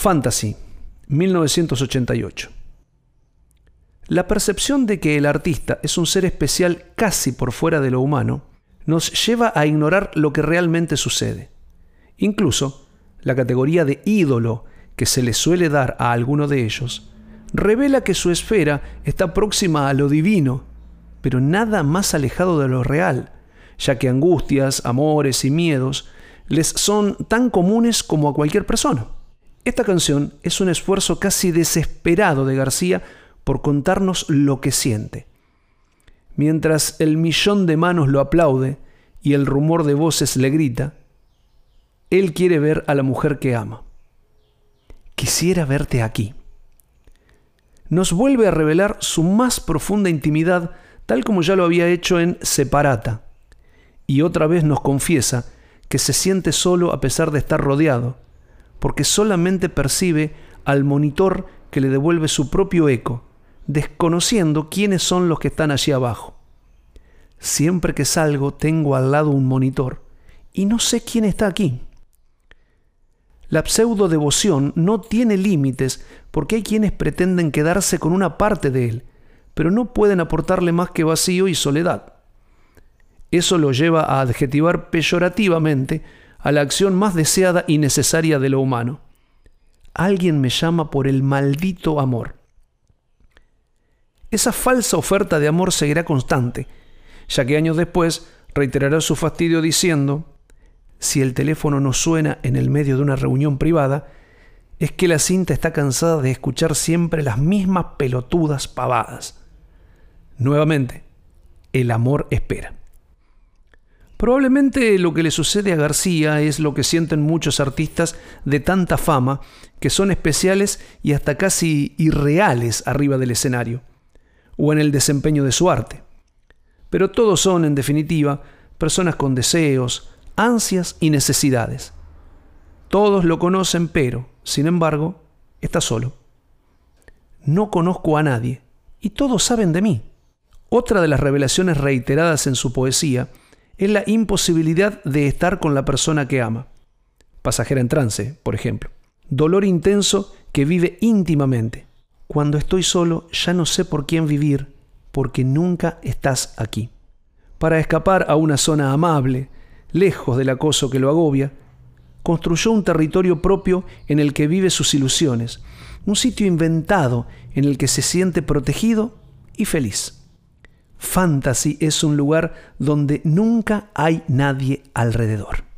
Fantasy, 1988. La percepción de que el artista es un ser especial casi por fuera de lo humano nos lleva a ignorar lo que realmente sucede. Incluso, la categoría de ídolo que se le suele dar a alguno de ellos revela que su esfera está próxima a lo divino, pero nada más alejado de lo real, ya que angustias, amores y miedos les son tan comunes como a cualquier persona. Esta canción es un esfuerzo casi desesperado de García por contarnos lo que siente. Mientras el millón de manos lo aplaude y el rumor de voces le grita, él quiere ver a la mujer que ama. Quisiera verte aquí. Nos vuelve a revelar su más profunda intimidad, tal como ya lo había hecho en Separata, y otra vez nos confiesa que se siente solo a pesar de estar rodeado, porque solamente percibe al monitor que le devuelve su propio eco, desconociendo quiénes son los que están allí abajo. Siempre que salgo tengo al lado un monitor y no sé quién está aquí. La pseudo devoción no tiene límites porque hay quienes pretenden quedarse con una parte de él, pero no pueden aportarle más que vacío y soledad. Eso lo lleva a adjetivar peyorativamente a la acción más deseada y necesaria de lo humano. Alguien me llama por el maldito amor. Esa falsa oferta de amor seguirá constante, ya que años después reiterará su fastidio diciendo, si el teléfono no suena en el medio de una reunión privada, es que la cinta está cansada de escuchar siempre las mismas pelotudas pavadas. Nuevamente, el amor espera. Probablemente lo que le sucede a García es lo que sienten muchos artistas de tanta fama, que son especiales y hasta casi irreales arriba del escenario, o en el desempeño de su arte. Pero todos son, en definitiva, personas con deseos, ansias y necesidades. Todos lo conocen, pero, sin embargo, está solo. No conozco a nadie, y todos saben de mí. Otra de las revelaciones reiteradas en su poesía es la imposibilidad de estar con la persona que ama. Pasajera en trance, por ejemplo. Dolor intenso que vive íntimamente. Cuando estoy solo ya no sé por quién vivir, porque nunca estás aquí. Para escapar a una zona amable, lejos del acoso que lo agobia, construyó un territorio propio en el que vive sus ilusiones, un sitio inventado en el que se siente protegido y feliz. Fantasy es un lugar donde nunca hay nadie alrededor.